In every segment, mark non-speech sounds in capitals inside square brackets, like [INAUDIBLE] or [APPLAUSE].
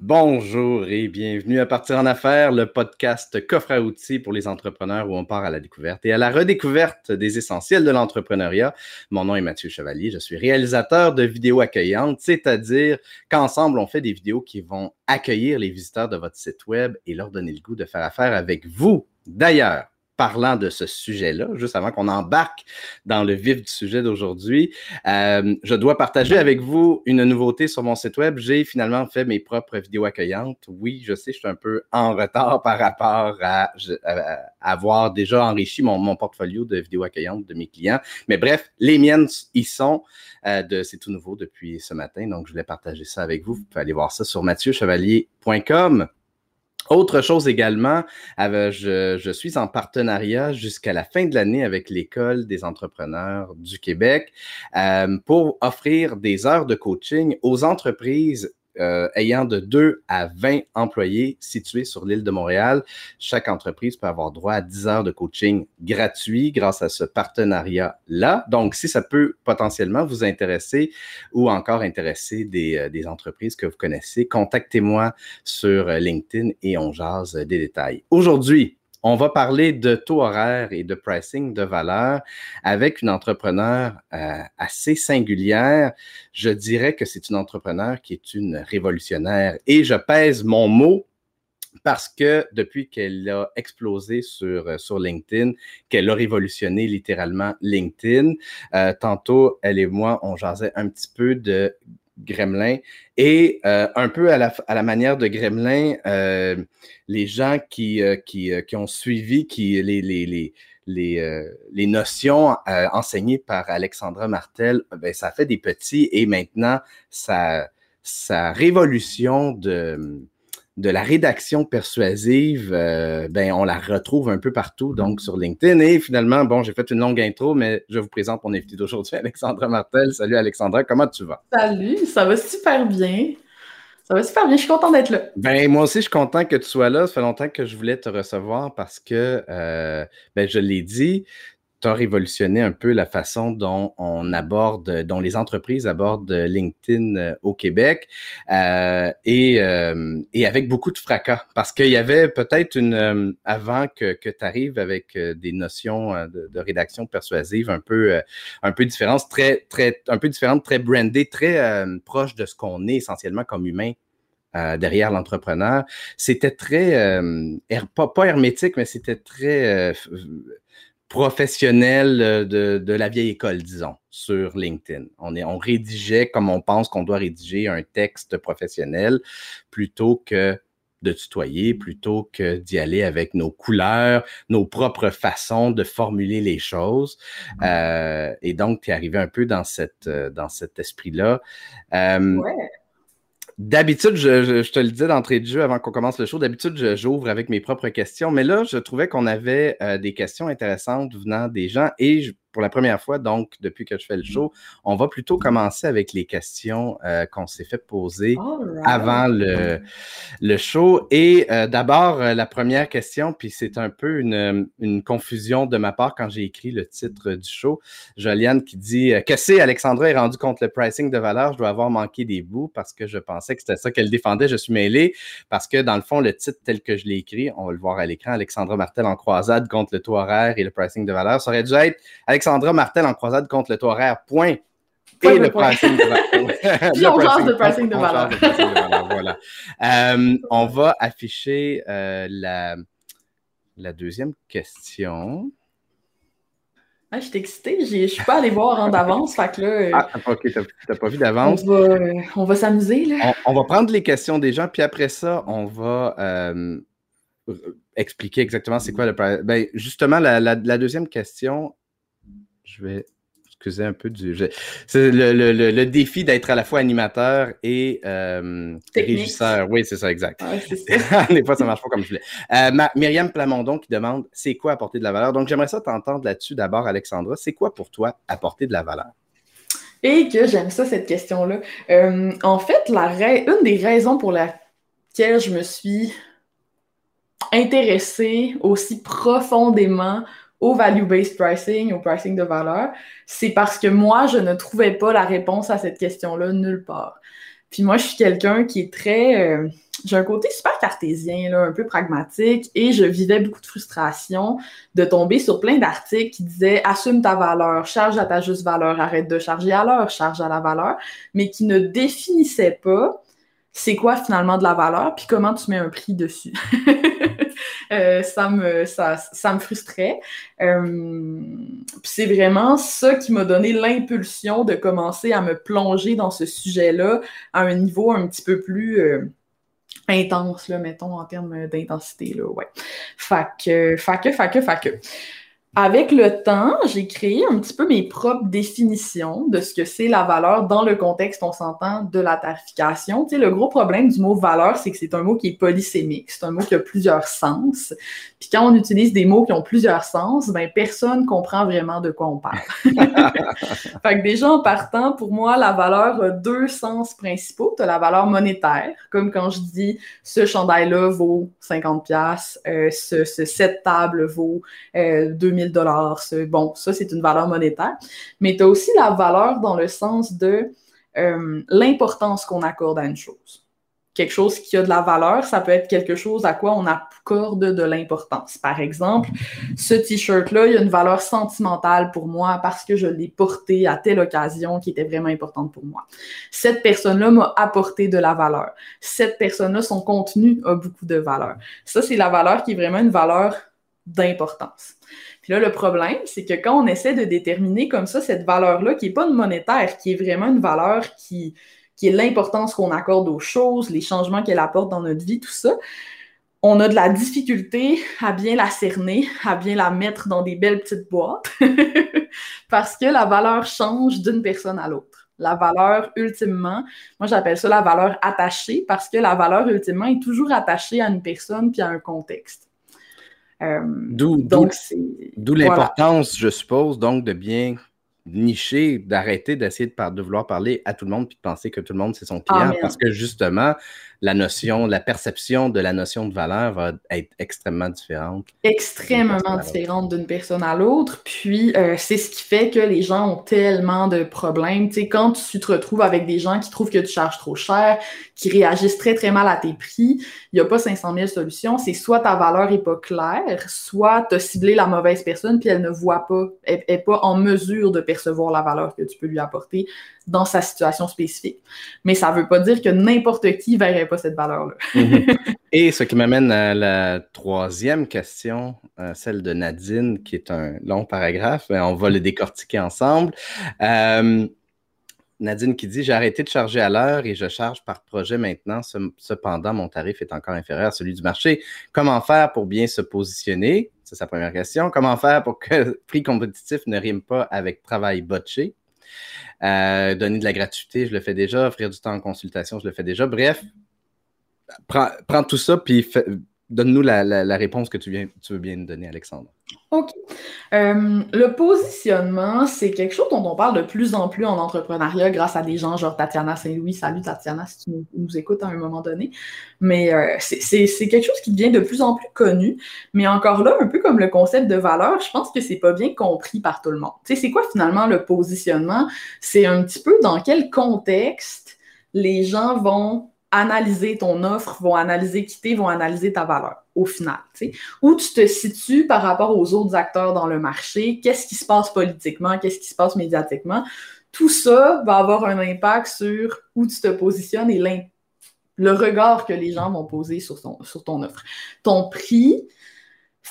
Bonjour et bienvenue à Partir en affaires, le podcast coffre à outils pour les entrepreneurs où on part à la découverte et à la redécouverte des essentiels de l'entrepreneuriat. Mon nom est Mathieu Chevalier, je suis réalisateur de vidéos accueillantes, c'est-à-dire qu'ensemble, on fait des vidéos qui vont accueillir les visiteurs de votre site web et leur donner le goût de faire affaire avec vous. D'ailleurs, parlant de ce sujet-là, juste avant qu'on embarque dans le vif du sujet d'aujourd'hui, euh, je dois partager avec vous une nouveauté sur mon site web. J'ai finalement fait mes propres vidéos accueillantes. Oui, je sais, je suis un peu en retard [LAUGHS] par rapport à, avoir déjà enrichi mon, portfolio de vidéos accueillantes de mes clients. Mais bref, les miennes y sont. Euh, c'est tout nouveau depuis ce matin, donc je voulais partager ça avec vous. Vous pouvez aller voir ça sur mathieuchevalier.com. Autre chose également, je, suis en partenariat jusqu'à la fin de l'année avec l'École des entrepreneurs du Québec euh, pour offrir des heures de coaching aux entreprises euh, ayant de 2 à 20 employés situés sur l'île de Montréal. Chaque entreprise peut avoir droit à 10 heures de coaching gratuit grâce à ce partenariat-là. Donc, si ça peut potentiellement vous intéresser ou encore intéresser des, euh, des entreprises que vous connaissez, contactez-moi sur euh, LinkedIn et on jase des détails. Aujourd'hui, on va parler de taux horaire et de pricing de valeur avec une entrepreneur euh, assez singulière. Je dirais que c'est une entrepreneur qui est une révolutionnaire et je pèse mon mot parce que depuis qu'elle a explosé sur, euh, LinkedIn, qu'elle a révolutionné littéralement LinkedIn, euh, tantôt, elle et moi, on jasait un petit peu de Gremlin. Et euh, un peu à la, à la, manière de Gremlin, euh, les gens qui, euh, qui, qui, ont suivi qui, les, les, les, les, les notions enseignées par Alexandra Martel, ben, ça fait des petits et maintenant, sa, sa révolution de de la rédaction persuasive, euh, ben, on la retrouve un peu partout, donc sur LinkedIn. Et finalement, bon, j'ai fait une longue intro, mais je vous présente mon invité d'aujourd'hui, [LAUGHS] Alexandra Martel. Salut Alexandra, comment tu vas? Salut, ça va super bien. Ça va super bien, je suis content d'être là. Ben, moi aussi, je suis content que tu sois là. Ça fait longtemps que je voulais te recevoir parce que, euh, ben, je l'ai dit, tu révolutionné un peu la façon dont on aborde, dont les entreprises abordent LinkedIn euh, au Québec euh, et, euh, et, avec beaucoup de fracas. Parce qu'il y avait peut-être une, euh, avant que, que tu arrives avec des notions de, rédaction persuasive un peu, un peu différentes, très, très, un peu différentes, très brandées, très proches de ce qu'on est essentiellement comme humain derrière l'entrepreneur. C'était très, pas, pas, hermétique, mais c'était très euh, de, de, la vieille école, disons, sur LinkedIn. On, est, on rédigeait comme on pense qu'on doit rédiger un texte professionnel plutôt que de tutoyer, plutôt que d'y aller avec nos couleurs, nos propres façons de formuler les choses. Mmh. Euh, et donc, tu es arrivé un peu dans, cette, euh, dans cet esprit-là. Euh, ouais. D'habitude, je, je, te le disais d'entrée de jeu avant qu'on commence le show, d'habitude, j'ouvre avec mes propres questions, mais là, je trouvais qu'on avait euh, des questions intéressantes venant des gens et je, pour la première fois, donc, depuis que je fais le mmh. show, on va plutôt commencer avec les questions euh, qu'on s'est fait poser avant le, le, show. Et euh, d'abord, euh, la première question, puis c'est un peu une, une, confusion de ma part quand j'ai écrit le titre du show. Joliane qui dit Que c'est Alexandra est rendu contre le pricing de valeur, je dois avoir manqué des bouts parce que je pensais que c'était ça qu'elle défendait. Je suis mêlé parce que dans le fond, le titre tel que je l'ai écrit, on va le voir à l'écran, Alexandra Martel en croisade contre le taux horaire et le pricing de valeur, ça aurait dû être Alexandra Alexandra Martel en croisade contre le taux horaire, point. et le pricing [LAUGHS] de valeur. Puis on change de pricing de valeur. voilà. Euh, on va afficher euh, la, la deuxième question. Ah, je suis excitée, je ne suis pas allée voir en d'avance, fait que là... Euh, ah, ok, tu n'as pas vu d'avance. On va, on va s'amuser, là. On, on, va prendre les questions des gens, puis après ça, on va expliquer exactement c'est quoi le... Ben, justement, la, la, la, deuxième question, je vais excuser un peu du. C'est le, le, le, défi d'être à la fois animateur et euh, régisseur. Oui, c'est ça, exact. [LAUGHS] Des fois, ça marche pas comme je voulais. Euh, Myriam Plamondon qui demande c'est quoi apporter de la valeur? Donc, j'aimerais ça t'entendre là-dessus d'abord, Alexandra. C'est quoi pour toi apporter de la valeur? Et que j'aime ça, cette question-là. Euh, en fait, la une des raisons pour laquelle je me suis intéressée aussi profondément au value-based pricing, au pricing de valeur, c'est parce que moi, je ne trouvais pas la réponse à cette question-là nulle part. Puis moi, je suis quelqu'un qui est très... Euh, j'ai un côté super cartésien, là, un peu pragmatique, et je vivais beaucoup de frustration de tomber sur plein d'articles qui disaient assume ta valeur, charge à ta juste valeur, arrête de charger à l'heure, charge à la valeur, mais qui ne définissaient pas c'est quoi finalement de la valeur, puis comment tu mets un prix dessus. [LAUGHS] Euh, ça, me, ça, ça me frustrait. Euh, c'est vraiment ça qui m'a donné l'impulsion de commencer à me plonger dans ce sujet-là à un niveau un petit peu plus euh, intense, là, mettons, en termes d'intensité. Là, ouais. Fait que, fait que, Avec le temps, j'ai créé un petit peu mes propres définitions de ce que c'est la valeur dans le contexte, on s'entend, de la tarification. Tu sais, le gros problème du mot valeur, c'est que c'est un mot qui est polysémique. C'est un mot qui a plusieurs sens. Puis quand on utilise des mots qui ont plusieurs sens, ben personne comprend vraiment de quoi on parle. [LAUGHS] fait que déjà, en partant, pour moi, la valeur a deux sens principaux. Tu as la valeur monétaire, comme quand je dis ce chandail-là vaut 50$, euh, ce, ce cette table vaut euh, 2000 dollars. Bon, ça, c'est une valeur monétaire. Mais tu as aussi la valeur dans le sens de euh, l'importance qu'on accorde à une chose. Quelque chose qui a de la valeur, ça peut être quelque chose à quoi on accorde de l'importance. Par exemple, ce t-shirt-là, il a une valeur sentimentale pour moi parce que je l'ai porté à telle occasion qui était vraiment importante pour moi. Cette personne-là m'a apporté de la valeur. Cette personne-là, son contenu a beaucoup de valeur. Ça, c'est la valeur qui est vraiment une valeur d'importance là, le problème, c'est que quand on essaie de déterminer comme ça cette valeur-là, qui n'est pas une monétaire, qui est vraiment une valeur qui, qui est l'importance qu'on accorde aux choses, les changements qu'elle apporte dans notre vie, tout ça, on a de la difficulté à bien la cerner, à bien la mettre dans des belles petites boîtes, [LAUGHS] parce que la valeur change d'une personne à l'autre. La valeur, ultimement, moi j'appelle ça la valeur attachée, parce que la valeur, ultimement, est toujours attachée à une personne puis à un contexte. Euh, d'où l'importance, je suppose, donc de bien nicher, d'arrêter d'essayer de, de, vouloir parler à tout le monde puis de penser que tout le monde c'est son client parce que justement, la notion, la perception de la notion de valeur va être extrêmement différente. Extrêmement différente d'une personne à l'autre. Puis, euh, c'est ce qui fait que les gens ont tellement de problèmes. Tu sais, quand tu te retrouves avec des gens qui trouvent que tu charges trop cher, qui réagissent très, très mal à tes prix, il n'y a pas 500 000 solutions. C'est soit ta valeur n'est pas claire, soit tu as ciblé la mauvaise personne puis elle ne voit pas, elle n'est pas en mesure de percevoir la valeur que tu peux lui apporter dans sa situation spécifique. Mais ça ne veut pas dire que n'importe qui ne verrait pas cette valeur-là. Mhm. [LAUGHS] Et ce qui m'amène à la troisième question, euh, celle de Nadine, qui est un long paragraphe. On va le décortiquer ensemble. Euh, Nadine qui dit J'ai arrêté de charger à l'heure et je charge par projet maintenant. Cependant, mon tarif est encore inférieur à celui du marché. Comment faire pour bien se positionner C'est sa première question. Comment faire pour que prix compétitif ne rime pas avec travail botché euh, donner de la gratuité, je le fais déjà. Offrir du temps en consultation, je le fais déjà. Bref, prends, tout ça, puis donne-nous la, réponse que tu, veux bien nous donner, Alexandre. OK. Euh, le positionnement, c'est quelque chose dont on parle de plus en plus en entrepreneuriat grâce à des gens genre Tatiana Saint-Louis. Salut Tatiana, si tu nous, écoutes à un moment donné. Mais euh, c'est quelque chose qui devient de plus en plus connu. Mais encore là, un peu comme le concept de valeur, je pense que c'est pas bien compris par tout le monde. Tu sais, c'est quoi finalement le positionnement? C'est un petit peu dans quel contexte les gens vont analyser ton offre, vont analyser quitter, vont analyser ta valeur au final. Où tu te situes par rapport aux autres acteurs dans le marché, qu'est-ce qui se passe politiquement, qu'est-ce qui se passe médiatiquement. Tout ça va avoir un impact sur où tu te positionnes et le regard que les gens vont poser sur sur ton offre. Ton prix,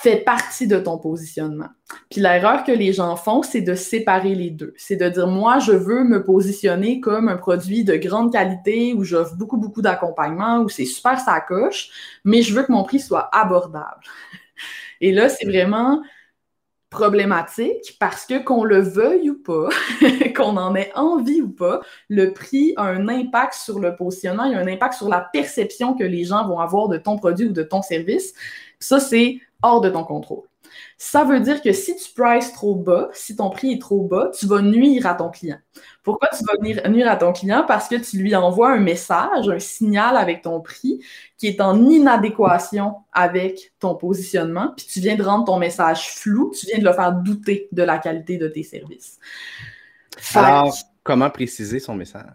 fait partie de ton positionnement. Puis l'erreur que les gens font, c'est de séparer les deux. C'est de dire, moi, je veux me positionner comme un produit de grande qualité où j'offre beaucoup, beaucoup d'accompagnement, où c'est super sacoche, mais je veux que mon prix soit abordable. [LAUGHS] Et là, c'est vraiment problématique parce que qu'on le veuille ou pas, [LAUGHS] qu'on en ait envie ou pas, le prix a un impact sur le positionnement, il y a un impact sur la perception que les gens vont avoir de ton produit ou de ton service. Ça, c'est hors de ton contrôle. Ça veut dire que si tu prices trop bas, si ton prix est trop bas, tu vas nuire à ton client. Pourquoi tu vas nuire à ton client? Parce que tu lui envoies un message, un signal avec ton prix qui est en inadéquation avec ton positionnement, puis tu viens de rendre ton message flou, tu viens de le faire douter de la qualité de tes services. Alors, comment préciser son message?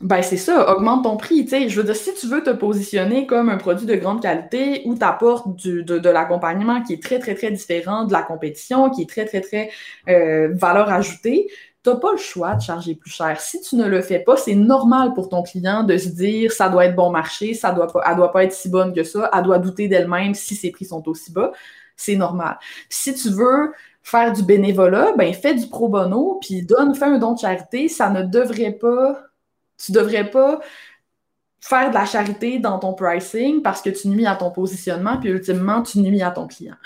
Ben, c'est ça, augmente ton prix. sais. Je veux dire, si tu veux te positionner comme un produit de grande qualité où tu apportes de, de l'accompagnement qui est très, très, très différent de la compétition, qui est très, très, très euh, valeur ajoutée, tu n'as pas le choix de charger plus cher. Si tu ne le fais pas, c'est normal pour ton client de se dire ça doit être bon marché, ça doit pas, elle doit pas être si bonne que ça, elle doit douter d'elle-même si ses prix sont aussi bas. C'est normal. Si tu veux faire du bénévolat, ben fais du pro bono, puis donne, fais un don de charité. Ça ne devrait pas tu devrais pas faire de la charité dans ton pricing parce que tu nuis à ton positionnement, puis ultimement, tu nuis à ton client.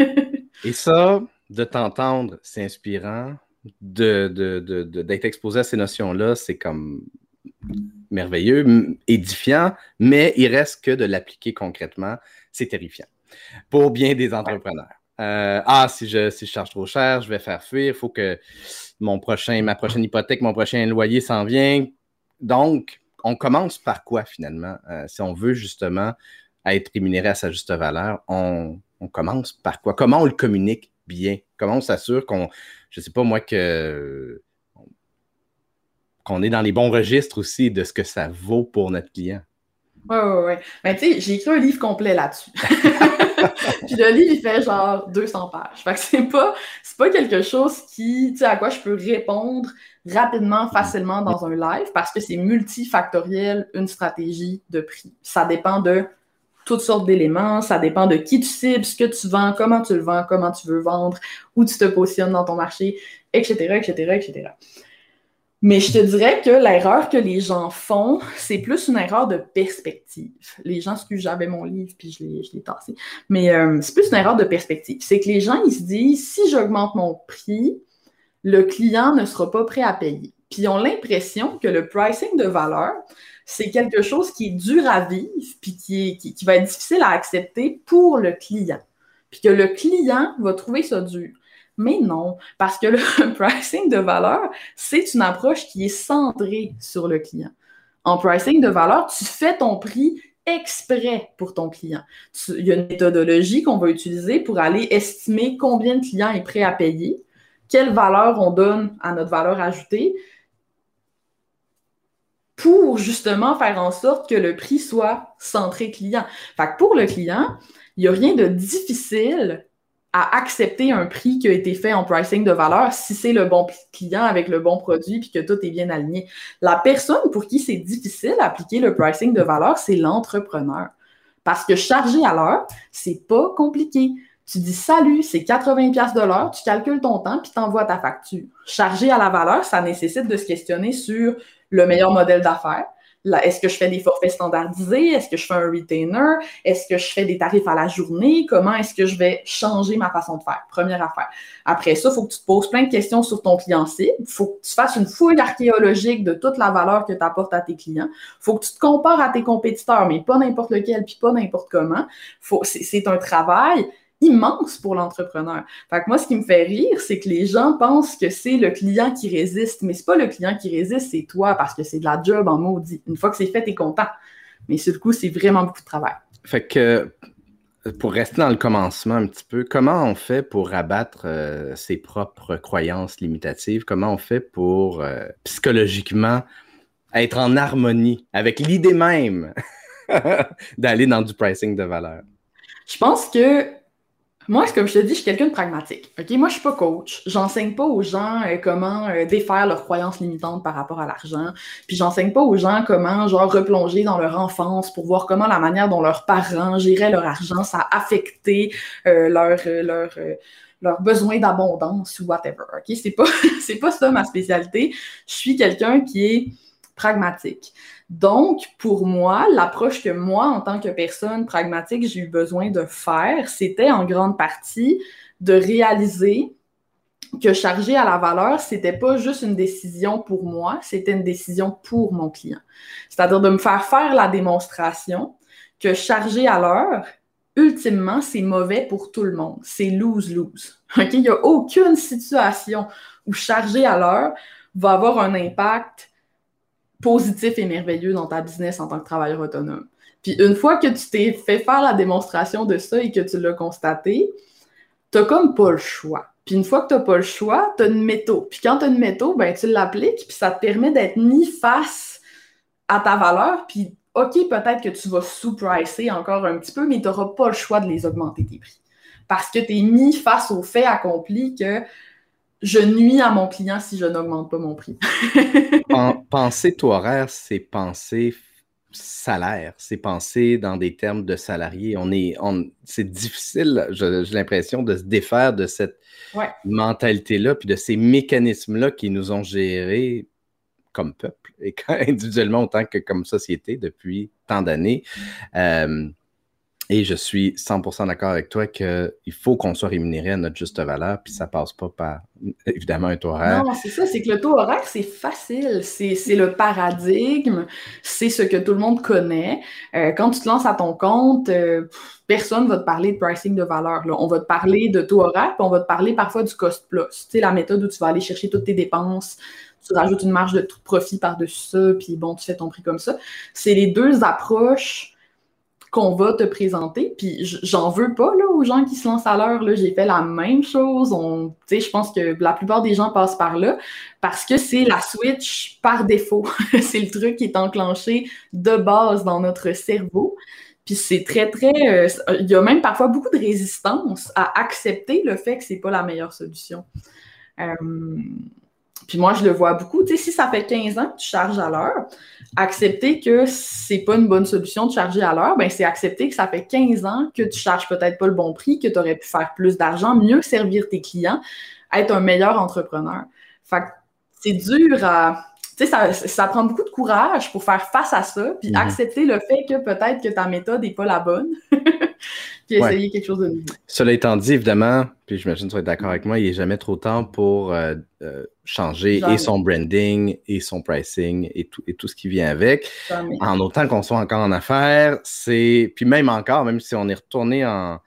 [LAUGHS] Et ça, de t'entendre, c'est inspirant. D'être de, exposé à ces notions-là, c'est comme merveilleux, édifiant, mais il reste que de l'appliquer concrètement, c'est terrifiant pour bien des entrepreneurs. Euh, ah, si je, si je charge trop cher, je vais faire fuir, il faut que mon prochain, ma prochaine hypothèque, mon prochain loyer s'en vienne donc, on commence par quoi finalement? Euh, si on veut justement être rémunéré à sa juste valeur, on, commence par quoi? Comment on le communique bien? Comment on s'assure qu'on, je ne sais pas moi, que qu'on est dans les bons registres aussi de ce que ça vaut pour notre client? Oui, oui, oui. Mais tu sais, j'ai écrit un livre complet là-dessus. [LAUGHS] Puis le livre, il fait genre 200 pages. Fait que c'est pas, pas quelque chose qui, tu sais, à quoi je peux répondre rapidement, facilement dans un live parce que c'est multifactoriel une stratégie de prix. Ça dépend de toutes sortes d'éléments, ça dépend de qui tu cibles, ce que tu vends, comment tu le vends, comment tu veux vendre, où tu te positionnes dans ton marché, etc., etc., etc. Mais je te dirais que l'erreur que les gens font, c'est plus une erreur de perspective. Les gens, que j'avais mon livre puis je l'ai tassé, mais euh, c'est plus une erreur de perspective. C'est que les gens, ils se disent, si j'augmente mon prix, le client ne sera pas prêt à payer. Puis ils ont l'impression que le pricing de valeur, c'est quelque chose qui est dur à vivre, puis qui, qui, va être difficile à accepter pour le client. Puis que le client va trouver ça dur. Mais non, parce que le [LAUGHS] pricing de valeur, c'est une approche qui est centrée sur le client. En pricing de valeur, tu fais ton prix exprès pour ton client. il y a une méthodologie qu'on va utiliser pour aller estimer combien de clients est prêt à payer quelle valeur on donne à notre valeur ajoutée pour justement faire en sorte que le prix soit centré client. Fait que pour le client, il n'y a rien de difficile à accepter un prix qui a été fait en pricing de valeur si c'est le bon client avec le bon produit puis que tout est bien aligné. La personne pour qui c'est difficile d'appliquer le pricing de valeur, c'est l'entrepreneur. Parce que charger à l'heure, c'est pas compliqué. Tu dis salut, c'est 80 pièces de l'heure, tu calcules ton temps puis t'envoies ta facture. Charger à la valeur, ça nécessite de se questionner sur le meilleur modèle d'affaires. Est-ce que je fais des forfaits standardisés? Est-ce que je fais un retainer? Est-ce que je fais des tarifs à la journée? Comment est-ce que je vais changer ma façon de faire? Première affaire. Après ça, il faut que tu te poses plein de questions sur ton client cible. Il faut que tu fasses une fouille archéologique de toute la valeur que tu apportes à tes clients. Il faut que tu te compares à tes compétiteurs, mais pas n'importe lequel, puis pas n'importe comment. C'est un travail immense pour l'entrepreneur. Fait que moi, ce qui me fait rire, c'est que les gens pensent que c'est le client qui résiste, mais c'est pas le client qui résiste, c'est toi, parce que c'est de la job en maudit. Une fois que c'est fait, t'es content. Mais sur le coup, c'est vraiment beaucoup de travail. Fait que pour rester dans le commencement un petit peu, comment on fait pour abattre euh, ses propres croyances limitatives? Comment on fait pour euh, psychologiquement être en harmonie avec l'idée même [LAUGHS] d'aller dans du pricing de valeur? Je pense que moi, comme je te dis, je suis quelqu'un de pragmatique. OK? Moi, je suis pas coach. J'enseigne pas aux gens euh, comment euh, défaire leurs croyances limitantes par rapport à l'argent. Puis j'enseigne pas aux gens comment, genre, replonger dans leur enfance pour voir comment la manière dont leurs parents géraient leur argent, ça a affecté euh, leur, leur besoin d'abondance ou whatever. OK? C'est pas, [LAUGHS] pas ça ma spécialité. Je suis quelqu'un qui est pragmatique. Donc, pour moi, l'approche que moi, en tant que personne pragmatique, j'ai eu besoin de faire, c'était en grande partie de réaliser que charger à la valeur, c'était pas juste une décision pour moi, c'était une décision pour mon client. C'est-à-dire de me faire faire la démonstration que charger à l'heure, ultimement, c'est mauvais pour tout le monde. C'est lose-lose. Il n'y a aucune situation où charger à l'heure va avoir un impact positif et merveilleux dans ta business en tant que travailleur autonome. Puis une fois que tu t'es fait faire la démonstration de ça et que tu l'as constaté, tu comme pas le choix. Puis une fois que tu n'as pas le choix, tu as une méthode. Puis quand tu as une méthode, ben, tu l'appliques, puis ça te permet d'être mis face à ta valeur, puis OK, peut-être que tu vas sous-pricer encore un petit peu, mais tu pas le choix de les augmenter tes prix. Parce que tu es mis face au fait accompli que je nuis à mon client si je n'augmente pas mon prix. [LAUGHS] penser taux horaire, c'est penser salaire, c'est penser dans des termes de salarié. On est, c'est difficile, j'ai l'impression, de se défaire de cette mentalité-là, puis de ces mécanismes-là qui nous ont gérés comme peuple et [LAUGHS] individuellement autant que comme société depuis tant d'années. Mm. Euh, et je suis 100% d'accord avec toi qu'il faut qu'on soit rémunéré à notre juste valeur, puis ça passe pas par, [LAUGHS] évidemment, un taux horaire. Non, c'est ça, c'est que le taux horaire, c'est facile. C'est le paradigme, c'est ce que tout le monde connaît. Euh, quand tu te lances à ton compte, euh, personne va te parler de pricing de valeur. Là. On va te parler de taux horaire, puis on va te parler parfois du cost plus. Tu sais, la méthode où tu vas aller chercher toutes tes dépenses, tu rajoutes une marge de profit par-dessus ça, puis bon, tu fais ton prix comme ça. C'est les deux approches qu'on va te présenter. Puis j'en veux pas là, aux gens qui se lancent à l'heure. J'ai fait la même chose. Je pense que la plupart des gens passent par là parce que c'est la switch par défaut. [LAUGHS] c'est le truc qui est enclenché de base dans notre cerveau. Puis c'est très, très. Euh, il y a même parfois beaucoup de résistance à accepter le fait que c'est pas la meilleure solution. Euh, puis moi, je le vois beaucoup. Tu sais, si ça fait 15 ans que tu charges à l'heure, accepter que c'est pas une bonne solution de charger à l'heure, ben c'est accepter que ça fait 15 ans que tu charges peut-être pas le bon prix, que tu aurais pu faire plus d'argent, mieux servir tes clients, être un meilleur entrepreneur. Fait que c'est dur à. Tu sais, ça, ça, prend beaucoup de courage pour faire face à ça, puis mm-hmm. accepter le fait que peut-être que ta méthode n'est pas la bonne. [LAUGHS] puis essayer quelque chose de nouveau. Cela étant dit, évidemment, puis j'imagine que tu vas être d'accord avec moi, il n'est jamais trop temps pour euh, euh, changer et son branding et son pricing et tout, et tout ce qui vient avec. En autant qu'on soit encore en affaires, c'est. Puis même encore, même si on est retourné en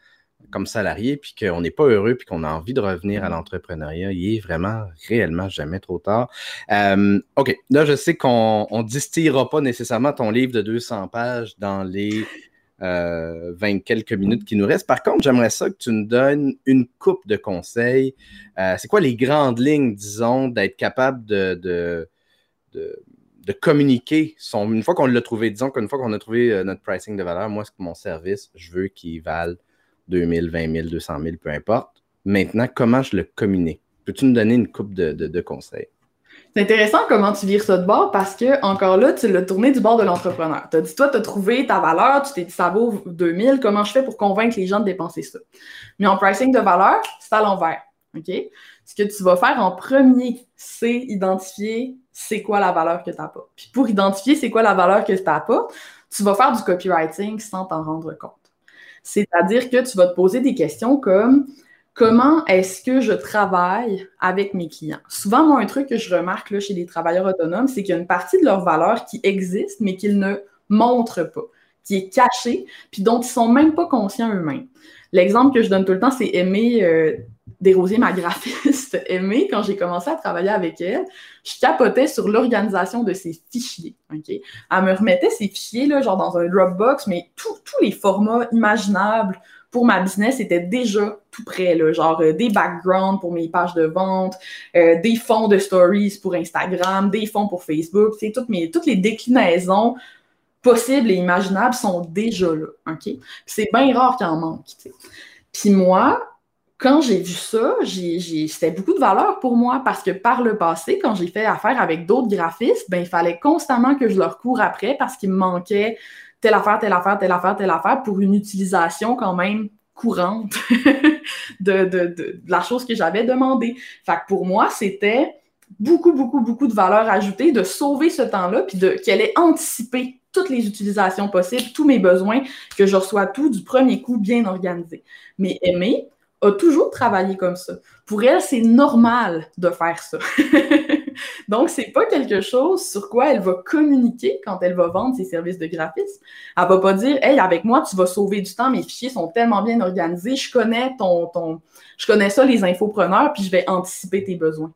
comme salarié, puis qu'on n'est pas heureux, puis qu'on a envie de revenir à mm. l'entrepreneuriat, il est vraiment réellement jamais trop tard. Euh, OK, là, je sais qu'on ne distillera pas nécessairement ton livre de 200 pages dans les euh, 20 quelques minutes qui nous restent. Par contre, j'aimerais ça que tu nous donnes une coupe de conseils. Euh, c'est quoi les grandes lignes, disons, d'être capable de, de, de, communiquer son, une fois qu'on l'a trouvé, disons qu'une fois qu'on a trouvé euh, notre pricing de valeur, moi, mon service, je veux qu'il vale 2000, 20 000, 200 000, peu importe. Maintenant, comment je le communique? Peux-tu nous donner une coupe de, de conseils? C'est intéressant comment tu vires ça de bord parce que, encore là, tu l'as tourné du bord de l'entrepreneur. Tu as dit, toi, tu as trouvé ta valeur, tu t'es dit, ça vaut 2000, comment je fais pour convaincre les gens de dépenser ça? Mais en pricing de valeur, c'est à l'envers. Ce que tu vas faire en premier, c'est identifier c'est quoi la valeur que tu n'as pas. Puis pour identifier c'est quoi la valeur que tu n'as pas, tu vas faire du copywriting sans t'en rendre compte. C'est-à-dire que tu vas te poser des questions comme comment est-ce que je travaille avec mes clients? Souvent, moi, un truc que je remarque chez les travailleurs autonomes, c'est qu'il y a une partie de leur valeur qui existe, mais qu'ils ne montrent pas, qui est cachée, puis dont ils ne sont même pas conscients eux-mêmes. L'exemple que je donne tout le temps, c'est Aimée euh, ma graphiste. Aimée, quand j'ai commencé à travailler avec elle, je capotais sur l'organisation de ses fichiers. Elle me remettait ces fichiers, là, genre dans un Dropbox, mais tous les formats imaginables, pour ma business était déjà tout prêt, là, genre euh, des backgrounds pour mes pages de vente, euh, des fonds de stories pour Instagram, des fonds pour Facebook, toutes, mes, toutes les déclinaisons possibles et imaginables sont déjà là? C'est bien rare qu'il en manque, Puis moi, quand j'ai vu ça, c'était beaucoup de valeur pour moi parce que par le passé, quand j'ai fait affaire avec d'autres graphistes, ben, il fallait constamment que je leur cours après parce qu'il me manquait telle affaire, telle affaire, telle affaire, telle affaire pour une utilisation quand même courante [LAUGHS] de, de, de, la chose que j'avais demandé. Fait que pour moi, c'était beaucoup, beaucoup, beaucoup de valeur ajoutée de sauver ce temps-là, puis qu'elle ait anticipé toutes les utilisations possibles, tous mes besoins, que je reçois tout du premier coup bien organisé. Mais aimer a toujours travaillé comme ça. Pour elle, c'est normal de faire ça. [LAUGHS] Donc, c'est pas quelque chose sur quoi elle va communiquer quand elle va vendre ses services de graphisme. Elle va pas dire, hey, avec moi, tu vas sauver du temps, mes fichiers sont tellement bien organisés, je connais ton, ton, je connais ça, les infopreneurs, puis je vais anticiper tes besoins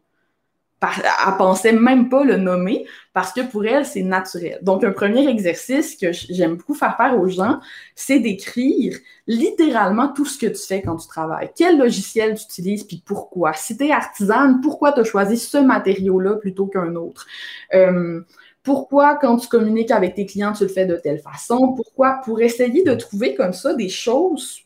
elle pensait même pas le nommer parce que pour elle, c'est naturel. Donc, un premier exercice que j'aime beaucoup faire faire aux gens, c'est d'écrire littéralement tout ce que tu fais quand tu travailles. Quel logiciel tu utilises, puis pourquoi? Si tu es artisane, pourquoi tu as choisi ce matériau-là plutôt qu'un autre? Euh, Pourquoi, quand tu communiques avec tes clients, tu le fais de telle façon? Pourquoi? Pour essayer de trouver comme ça des choses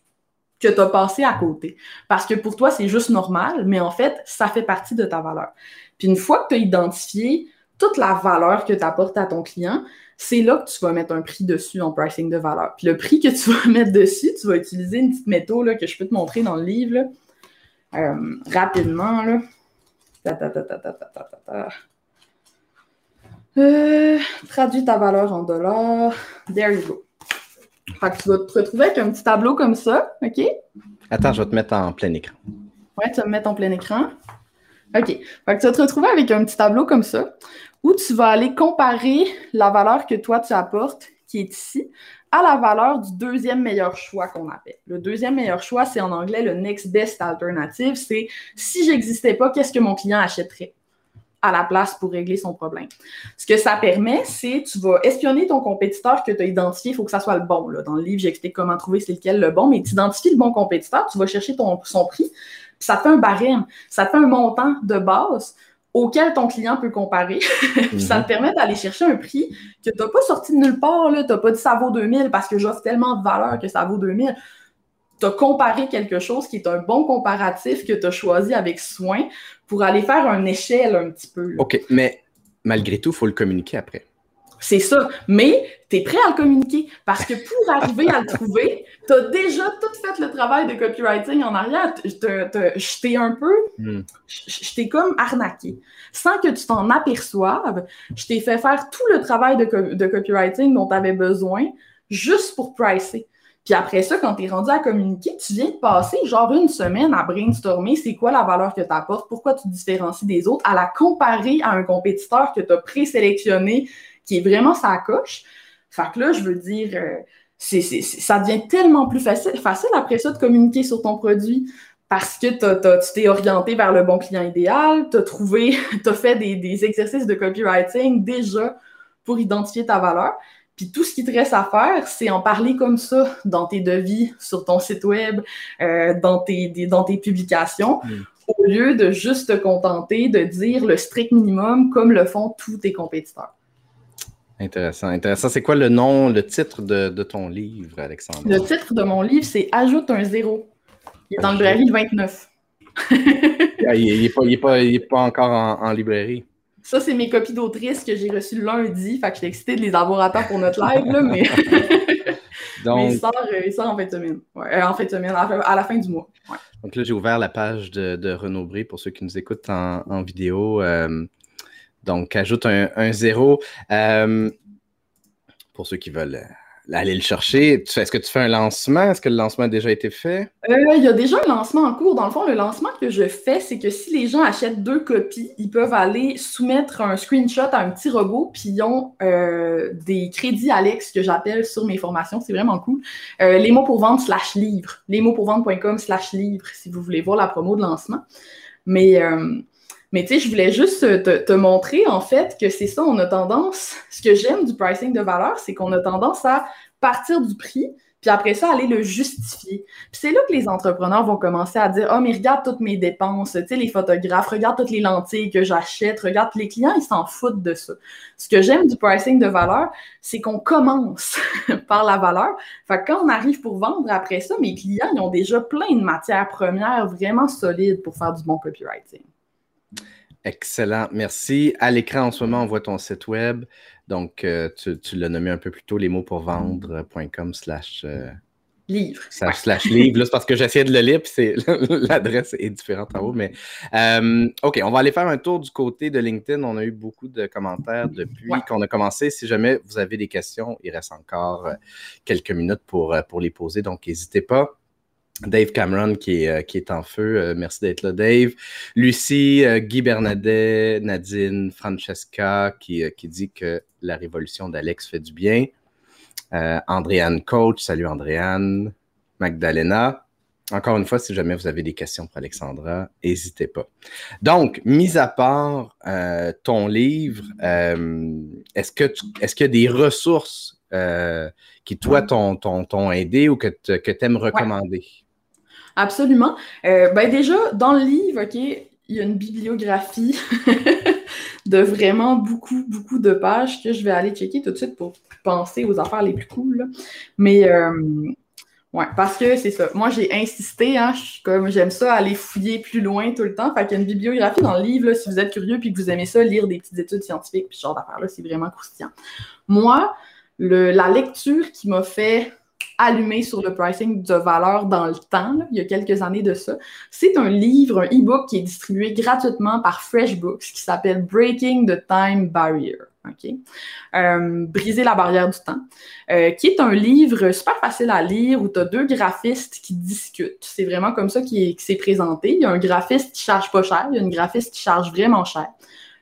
que tu as passées à côté. Parce que pour toi, c'est juste normal, mais en fait, ça fait partie de ta valeur. Puis une fois que tu as identifié toute la valeur que tu apportes à ton client, c'est là que tu vas mettre un prix dessus en pricing de valeur. Puis le prix que tu [LAUGHS] vas mettre dessus, tu vas utiliser une petite méthode là, que je peux te montrer dans le livre euh, rapidement. Là. Euh, traduis ta valeur en dollars. There you go. Fait que tu vas te retrouver avec un petit tableau comme ça, OK? Attends, je vais te mettre en plein écran. Ouais, tu vas me mettre en plein écran. OK. Fait que tu vas te retrouver avec un petit tableau comme ça, où tu vas aller comparer la valeur que toi tu apportes, qui est ici, à la valeur du deuxième meilleur choix qu'on appelle. Le deuxième meilleur choix, c'est en anglais le next best alternative. C'est si j'existais pas, qu'est-ce que mon client achèterait? À la place pour régler son problème. Ce que ça permet, c'est tu vas espionner ton compétiteur que tu as identifié, il faut que ça soit le bon. Là. Dans le livre, j'explique comment trouver c'est lequel le bon, mais tu identifies le bon compétiteur, tu vas chercher ton, son prix, ça te fait un barème, ça te fait un montant de base auquel ton client peut comparer. [LAUGHS] Ça mhm. te permet d'aller chercher un prix que tu n'as pas sorti de nulle part. Tu n'as pas dit ça vaut 2000 parce que j'offre tellement de valeur que ça vaut 2000. Tu as comparé quelque chose qui est un bon comparatif que tu as choisi avec soin pour aller faire un échelle un petit peu. OK, mais malgré tout, il faut le communiquer après. C'est ça. Mais tu es prêt à le communiquer parce que pour [LAUGHS] arriver à le trouver, tu as déjà tout fait le travail de copywriting en arrière. Je t'ai un peu, hmm. je t'ai comme arnaqué. Sans que tu t'en aperçoives, je t'ai fait faire tout le travail de, de copywriting dont tu avais besoin juste pour pricer. Puis après ça, quand tu es rendu à communiquer, tu viens de passer genre une semaine à brainstormer c'est quoi la valeur que tu apportes, pourquoi tu te différencies des autres, à la comparer à un compétiteur que tu as présélectionné qui est vraiment sa coche. Fait que là, je veux dire, euh, ça devient tellement plus facile, facile après ça de communiquer sur ton produit parce que tu t'es orienté vers le bon client idéal, tu as trouvé, [LAUGHS] tu fait des, exercices de copywriting déjà pour identifier ta valeur. Puis tout ce qui te reste à faire, c'est en parler comme ça dans tes devis, sur ton site web, euh, dans, tes, dans tes publications, mm. au lieu de juste te contenter de dire le strict minimum comme le font tous tes compétiteurs. Intéressant, intéressant. C'est quoi le nom, le titre de, ton livre, Alexandre? Le titre de mon livre, c'est Ajoute un zéro. Il est le librairie 29. [LAUGHS] Ah, il n'est pas, encore en, librairie. Ça, c'est mes copies d'autrice que j'ai reçues lundi. Fait que j'étais excitée de les avoir à temps pour notre live, là, mais... [LAUGHS] Donc... il, sort, en fin de semaine. Euh, en fin de semaine, à la fin, du mois. Donc là, j'ai ouvert la page de, Renaud Bré pour ceux qui nous écoutent en, vidéo. Euh, donc, ajoute un, zéro. Euh, pour ceux qui veulent euh, aller le chercher, est-ce que tu fais un lancement? Est-ce que le lancement a déjà été fait? Euh, il y a déjà un lancement en cours. Dans le fond, le lancement que je fais, c'est que si les gens achètent deux copies, ils peuvent aller soumettre un screenshot à un petit robot, puis ils ont des crédits Alex que j'appelle sur mes formations. C'est vraiment cool. les mots pour vendre slash livre. Les mots pour vendre.com slash livre, si vous voulez voir la promo de lancement. Mais mais tu sais, je voulais juste te, montrer en fait que c'est ça, on a tendance, ce que j'aime du pricing de valeur, c'est qu'on a tendance à partir du prix, puis après ça, aller le justifier. Puis c'est là que les entrepreneurs vont commencer à dire, oh, mais regarde toutes mes dépenses, tu sais, les photographes, regarde toutes les lentilles que j'achète, regarde les clients, ils s'en foutent de ça. Ce que j'aime du pricing de valeur, c'est qu'on commence [LAUGHS] par la valeur. Fait que quand on arrive pour vendre après ça, mes clients, ils ont déjà plein de matières premières vraiment solides pour faire du bon copywriting. Excellent, merci. À l'écran en ce moment, on voit ton site web. Donc, euh, tu, l'as nommé un peu plus tôt, les mots pour vendre.com slash euh, livre. Slash, livre. c'est parce que j'essayais de le lire, puis [LAUGHS] l'adresse est différente en haut. Mais euh, OK, on va aller faire un tour du côté de LinkedIn. On a eu beaucoup de commentaires depuis qu'on a commencé. Si jamais vous avez des questions, il reste encore quelques minutes pour, pour les poser. Donc, n'hésitez pas. Dave Cameron qui est, euh, qui en feu. Euh, merci d'être là, Dave. Lucie, euh, Guy Bernadet, Nadine, Francesca qui, qui dit que la révolution d'Alex fait du bien. Andréane Coach, salut Andréane. Magdalena. Encore une fois, si jamais vous avez des questions pour Alexandra, n'hésitez pas. Donc, mis à part ton livre, est-ce que est-ce qu'il y a des ressources qui, toi, t'ont aidé ou que tu aimes recommander? Absolument. Euh, ben déjà, dans le livre, OK, il y a une bibliographie [LAUGHS] de vraiment beaucoup, beaucoup de pages que je vais aller checker tout de suite pour penser aux affaires les plus cool. Mais euh, parce que c'est ça. Moi, j'ai insisté, hein, comme j'aime ça, aller fouiller plus loin tout le temps. Fait qu'il y a une bibliographie dans le livre, si vous êtes curieux puis que vous aimez ça, lire des petites études scientifiques, puis ce genre d'affaires-là, c'est vraiment croustillant. Moi, la lecture qui m'a fait allumer sur le pricing de valeur dans le temps, il y a quelques années de ça. C'est un livre, un e-book qui est distribué gratuitement par FreshBooks qui s'appelle Breaking the Time Barrier. OK? Euh, Briser la barrière du temps, euh, qui est un livre super facile à lire où tu as deux graphistes qui discutent. C'est vraiment comme ça qu'il s'est présenté. Il y a un graphiste qui charge pas cher, il y a une graphiste qui charge vraiment cher.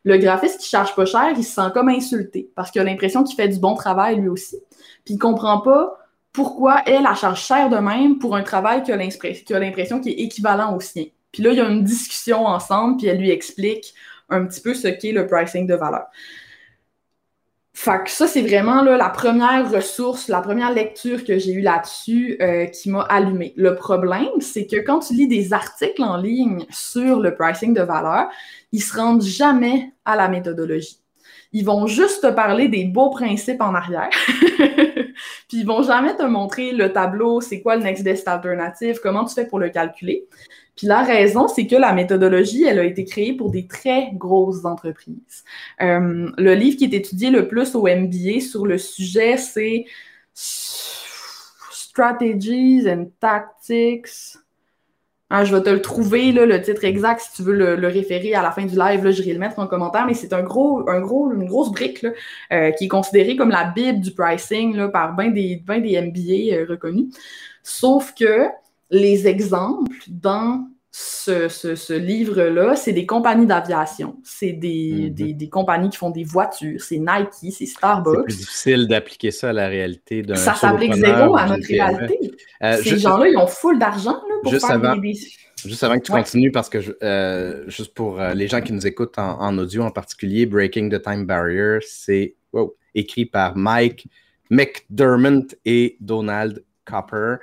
Le graphiste qui charge pas cher, il se sent comme insulté parce qu'il a l'impression qu'il fait du bon travail lui aussi. Puis il comprend pas pourquoi elle, a charge cher de même pour un travail qui a l'impression qu'il est équivalent au sien. Puis là, il y a une discussion ensemble, puis elle lui explique un petit peu ce qu'est le pricing de valeur. Fait que ça, c'est vraiment là, la première ressource, la première lecture que j'ai eue là-dessus euh, qui m'a allumé. Le problème, c'est que quand tu lis des articles en ligne sur le pricing de valeur, ils se rendent jamais à la méthodologie. Ils vont juste te parler des beaux principes en arrière. [LAUGHS] Puis ils vont jamais te montrer le tableau, c'est quoi le next best alternative, comment tu fais pour le calculer. Puis la raison, c'est que la méthodologie, elle a été créée pour des très grosses entreprises. Euh, le livre qui est étudié le plus au MBA sur le sujet, c'est Strategies and Tactics Hein, je vais te le trouver, le titre exact, si tu veux le, référer à la fin du live, là, je vais le mettre en commentaire, mais c'est un gros, un gros, une grosse brique euh, qui est considérée comme la bible du pricing là, par bien des, ben des MBA euh, reconnus. Sauf que les exemples dans ce, ce, livre-là, c'est des compagnies d'aviation. C'est des, mm-hmm. des, compagnies qui font des voitures. C'est Nike, c'est Starbucks. C'est plus difficile d'appliquer ça à la réalité d'un Ça s'applique zéro à notre réalité. Euh, Ces gens-là, ils ont full d'argent pour juste faire avant, des... Juste avant que tu continues, parce que euh, juste pour euh, les gens qui nous écoutent en, audio en particulier, Breaking the Time Barrier, c'est écrit par Mike McDermott et Donald Copper.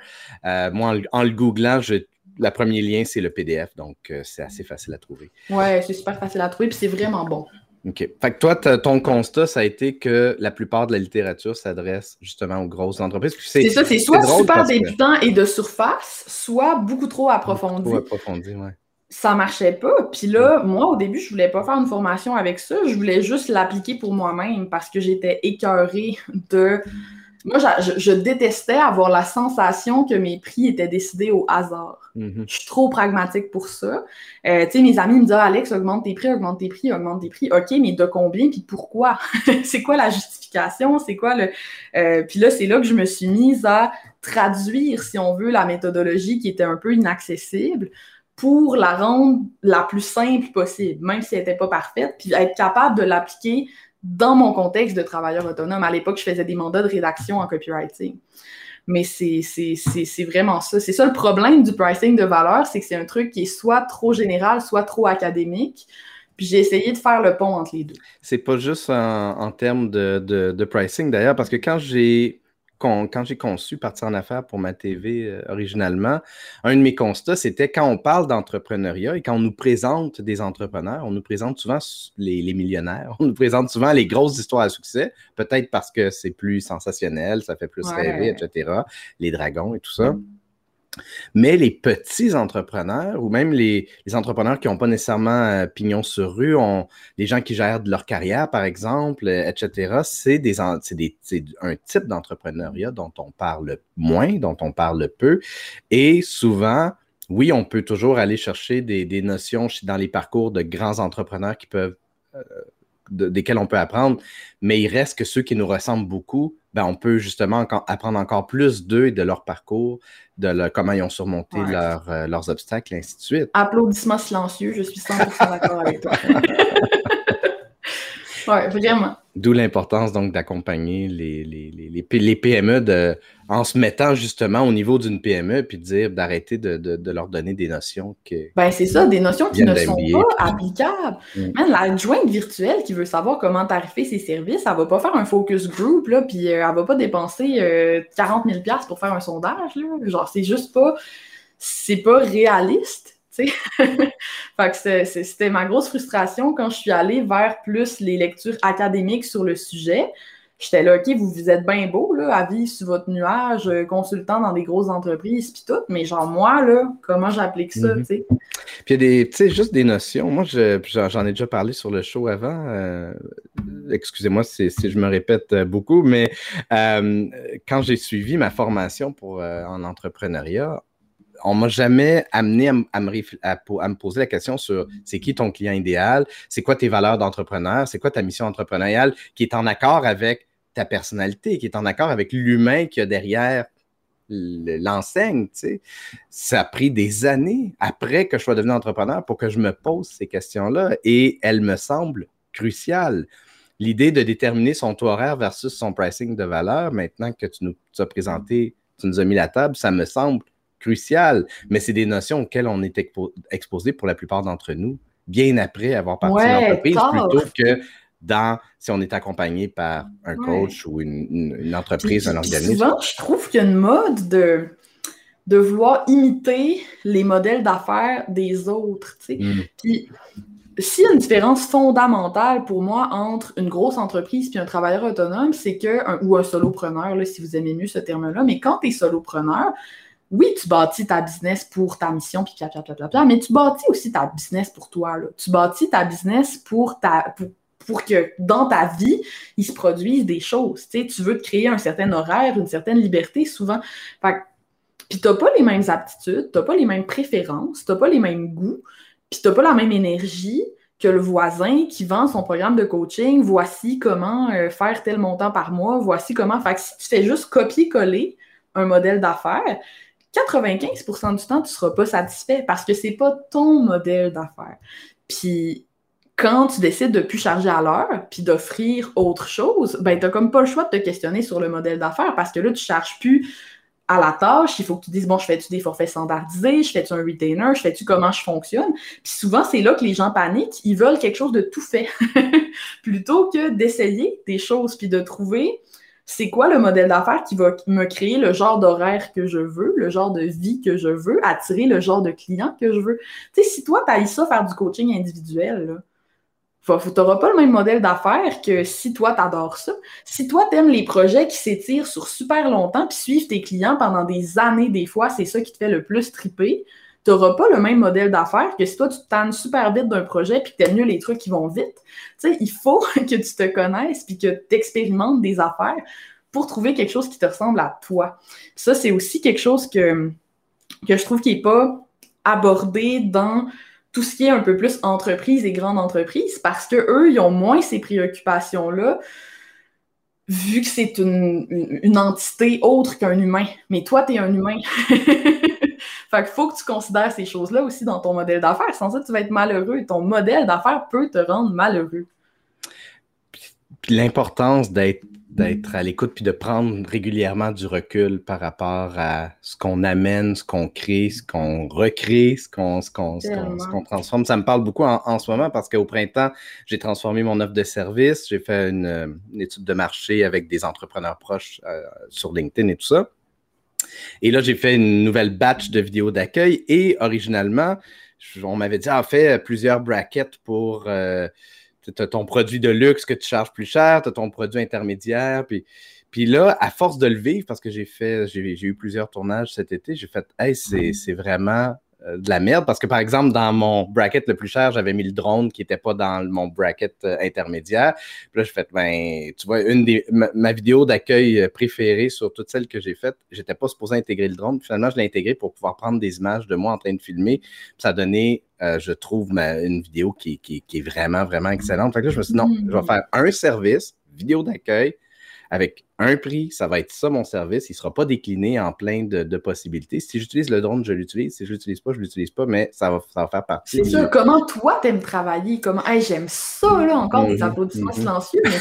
moi, en, en, le googlant, je le premier lien, c'est le PDF, donc euh, c'est assez facile à trouver. Ouais, c'est super facile à trouver, puis c'est vraiment bon. OK. Fait que toi, ton constat, ça a été que la plupart de la littérature s'adresse justement aux grosses entreprises. C'est ça, c'est soit super débutant et de surface, soit beaucoup trop approfondi. Trop approfondi, ouais. Ça marchait pas. Puis là, moi, au début, je voulais pas faire une formation avec ça. Je voulais juste l'appliquer pour moi-même parce que j'étais écœurée de moi, je, détestais avoir la sensation que mes prix étaient décidés au hasard. Mm-hmm. Je suis trop pragmatique pour ça. Euh, tu sais, mes amis me disent Alex, augmente tes prix, augmente tes prix, augmente tes prix. OK, mais de combien puis pourquoi? [LAUGHS] c'est quoi la justification? C'est quoi le. Euh, puis là, c'est là que je me suis mise à traduire, si on veut, la méthodologie qui était un peu inaccessible pour la rendre la plus simple possible, même si elle n'était pas parfaite, puis être capable de l'appliquer dans mon contexte de travailleur autonome. À l'époque, je faisais des mandats de rédaction en copywriting. Mais c'est vraiment ça. C'est ça le problème du pricing de valeur, c'est que c'est un truc qui est soit trop général, soit trop académique. Puis j'ai essayé de faire le pont entre les deux. C'est pas juste en, termes de, de pricing d'ailleurs, parce que quand j'ai quand j'ai conçu Partir en affaires pour ma TV euh, originalement, un de mes constats, c'était quand on parle d'entrepreneuriat et quand on nous présente des entrepreneurs, on nous présente souvent les, millionnaires, [LAUGHS] on nous présente souvent les grosses histoires à succès, peut-être parce que c'est plus sensationnel, ça fait plus rêver, etc., les dragons et tout ça. Mais les petits entrepreneurs ou même les, entrepreneurs qui n'ont pas nécessairement euh, pignon sur rue, ont, les gens qui gèrent leur carrière, par exemple, euh, etc., c'est des, un type d'entrepreneuriat dont on parle moins, dont on parle peu. Et souvent, oui, on peut toujours aller chercher des, notions dans les parcours de grands entrepreneurs euh, desquels on peut apprendre, mais il reste que ceux qui nous ressemblent beaucoup, ben, on peut justement apprendre encore plus d'eux et de leur parcours, de comment ils ont surmonté euh, leurs obstacles, et ainsi de suite. Applaudissements silencieux, je suis 100% d'accord avec toi. [LAUGHS] oui, vraiment. D'où l'importance donc d'accompagner les, les, PME de, en se mettant justement au niveau d'une PME puis de dire d'arrêter de, leur donner des notions que. Ben c'est ça, des notions qui ne sont pas applicables. Mm. la jointe virtuelle qui veut savoir comment tarifer ses services, elle va pas faire un focus group là, puis euh, elle va pas dépenser 40 euh, 000 pour faire un sondage là. Genre c'est juste pas, c'est pas réaliste [LAUGHS] c'était ma grosse frustration quand je suis allée vers plus les lectures académiques sur le sujet. J'étais là, OK, vous, vous êtes bien beau, là, à vivre sur votre nuage, euh, consultant dans des grosses entreprises, puis tout, mais genre, moi, là, comment j'applique ça, mhm. tu sais? Puis il y a des, tu sais, juste des notions. Moi, j'en ai déjà parlé sur le show avant. Euh, excusez-moi si, je me répète euh, beaucoup, mais quand j'ai suivi ma formation pour, en entrepreneuriat, on m'a jamais amené à, me, poser la question sur c'est qui ton client idéal, c'est quoi tes valeurs d'entrepreneur, c'est quoi ta mission entrepreneuriale qui est en accord avec ta personnalité, qui est en accord avec l'humain qu'il y a derrière l'enseigne. Ça a pris des années après que je sois devenu entrepreneur pour que je me pose ces questions-là et elles me semblent cruciales. L'idée de déterminer son taux horaire versus son pricing de valeur, maintenant que tu nous as présenté, tu nous as mis la table, ça me semble crucial, mais c'est des notions auxquelles on est exposé pour la plupart d'entre nous bien après avoir parti de l'entreprise plutôt que dans si on est accompagné par un coach ou une, entreprise, un organisme. Souvent, je trouve qu'il y a une mode de, de vouloir imiter les modèles d'affaires des autres. Mm. Puis, s'il y a une différence fondamentale pour moi entre une grosse entreprise et un travailleur autonome, c'est que, ou un solopreneur, là, si vous aimez mieux ce terme-là, mais quand tu es solopreneur, oui, tu bâtis ta business pour ta mission, puis mais tu bâtis aussi ta business pour toi. Tu bâtis ta business pour, ta, pour, que dans ta vie, il se produise des choses. Tu, veux te créer un certain horaire, une certaine liberté souvent. Fait, puis tu n'as pas les mêmes aptitudes, tu n'as pas les mêmes préférences, tu n'as pas les mêmes goûts, puis tu n'as pas la même énergie que le voisin qui vend son programme de coaching. Voici comment euh, faire tel montant par mois, voici comment. Fait que si tu fais juste copier-coller un modèle d'affaires, 95% du temps, tu ne seras pas satisfait parce que ce n'est pas ton modèle d'affaires. Puis quand tu décides de plus charger à l'heure, puis d'offrir autre chose, ben tu n'as comme pas le choix de te questionner sur le modèle d'affaires parce que là, tu ne charges plus à la tâche, il faut que tu dises, bon, je fais-tu des forfaits standardisés, je fais-tu un retainer, je fais-tu comment je fonctionne? Puis souvent, c'est là que les gens paniquent, ils veulent quelque chose de tout fait, [LAUGHS] plutôt que d'essayer des choses, puis de trouver c'est quoi le modèle d'affaires qui va me créer le genre d'horaire que je veux, le genre de vie que je veux, attirer le genre de client que je veux? Tu sais, si toi, tu ça faire du coaching individuel, tu n'auras pas le même modèle d'affaires que si toi, tu ça. Si toi, tu aimes les projets qui s'étirent sur super longtemps puis suivent tes clients pendant des années, des fois, c'est ça qui te fait le plus triper, tu n'auras pas le même modèle d'affaires que si toi, tu te tannes super vite d'un projet puis que tu aimes mieux les trucs qui vont vite. Tu sais, il faut [LAUGHS] que tu te connaisses puis que tu expérimentes des affaires pour trouver quelque chose qui te ressemble à toi. Ça, c'est aussi quelque chose que, que je trouve qui n'est pas abordé dans tout ce qui est un peu plus entreprise et grande entreprise parce qu'eux, ils ont moins ces préoccupations-là vu que c'est une, une, entité autre qu'un humain. Mais toi, tu es un humain. [LAUGHS] Fait qu'il faut que tu considères ces choses-là aussi dans ton modèle d'affaires. Sans ça, tu vas être malheureux et ton modèle d'affaires peut te rendre malheureux. Puis l'importance d'être d'être à l'écoute puis de prendre régulièrement du recul par rapport à ce qu'on amène, ce qu'on crée, ce qu'on recrée, ce qu'on qu'on transforme. Ça me parle beaucoup en, ce moment parce qu'au printemps, j'ai transformé mon offre de service, j'ai fait une, étude de marché avec des entrepreneurs proches euh, sur LinkedIn et tout ça. Et là, j'ai fait une nouvelle batch de vidéos d'accueil et originalement, on m'avait dit, ah, fais plusieurs brackets pour euh, ton produit de luxe que tu charges plus cher, tu as ton produit intermédiaire. Puis, puis là, à force de le vivre, parce que j'ai fait, j'ai eu plusieurs tournages cet été, j'ai fait, hey, c'est vraiment euh, de la merde parce que, par exemple, dans mon bracket le plus cher, j'avais mis le drone qui n'était pas dans mon bracket euh, intermédiaire. Puis là, je fais, ben, tu vois, une des, ma, vidéo d'accueil euh, préférée sur toutes celles que j'ai faites, j'étais pas supposé intégrer le drone. Finalement, je l'ai intégré pour pouvoir prendre des images de moi en train de filmer. Puis ça a donné, je trouve, une vidéo qui, qui, est vraiment, vraiment excellente. Fait que là, je me suis dit, non, je vais faire un service, vidéo d'accueil, avec un prix, ça va être ça mon service. Il ne sera pas décliné en plein de, possibilités. Si j'utilise le drone, je l'utilise. Si je ne l'utilise pas, je ne l'utilise pas, mais ça va, faire partie. C'est sûr. Comment toi, tu aimes travailler? Comment, j'aime ça, là, encore des mhm, applaudissements mhm. silencieux, mais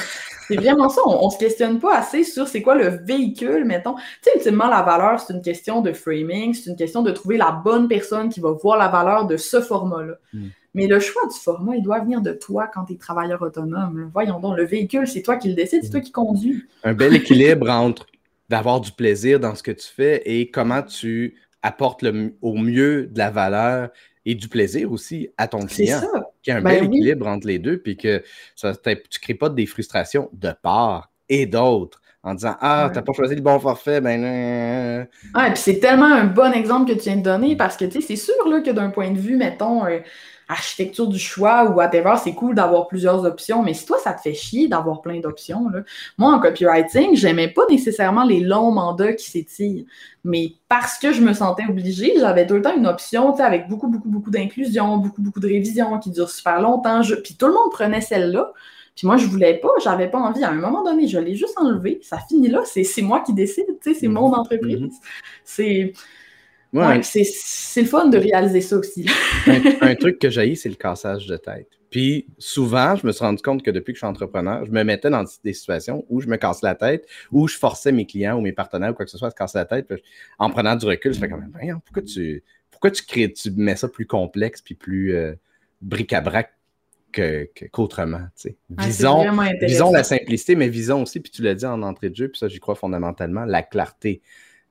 c'est vraiment ça. On, ne se questionne pas assez sur c'est quoi le véhicule, mettons. Tu sais, ultimement, la valeur, c'est une question de framing, c'est une question de trouver la bonne personne qui va voir la valeur de ce format-là. Hmm. Mais le choix du format, il doit venir de toi quand tu es travailleur autonome. Voyons donc, le véhicule, c'est toi qui le décides, c'est toi qui conduis. Un bel équilibre entre d'avoir du plaisir dans ce que tu fais et comment tu apportes le, au mieux de la valeur et du plaisir aussi à ton client. Qu'il y a un ben bel équilibre entre les deux, puis que ça, tu ne crées pas des frustrations de part et d'autre en disant Ah, tu t'as pas choisi le bon forfait, ben. Euh... Ouais, puis c'est tellement un bon exemple que tu viens de donner parce que, tu sais, c'est sûr là, que d'un point de vue, mettons, euh, architecture du choix ou whatever, c'est cool d'avoir plusieurs options, mais si toi, ça te fait chier d'avoir plein d'options, moi, en copywriting, j'aimais pas nécessairement les longs mandats qui s'étirent, mais parce que je me sentais obligée, j'avais tout le temps une option, avec beaucoup, beaucoup, beaucoup d'inclusion, beaucoup, beaucoup de révision qui dure super longtemps, puis tout le monde prenait celle-là, puis moi, je voulais pas, j'avais pas envie. À un moment donné, je l'ai juste enlevé. Ça finit là. C'est moi qui décide, tu sais, c'est mon mhm. entreprise. C'est. Ouais. c'est le fun de réaliser ça aussi. un, [LAUGHS] truc que j'ai, c'est le cassage de tête. Puis souvent, je me suis rendu compte que depuis que je suis entrepreneur, je me mettais dans des situations où je me casse la tête, où je forçais mes clients ou mes partenaires ou quoi que ce soit à se casser la tête. en prenant du recul, je fais comme pourquoi tu pourquoi tu crées, tu mets ça plus complexe puis plus euh, bric-à-brac qu'autrement. visons, visons la simplicité, mais visons aussi, puis tu l'as dit en entrée de jeu, puis ça, j'y crois fondamentalement, la clarté.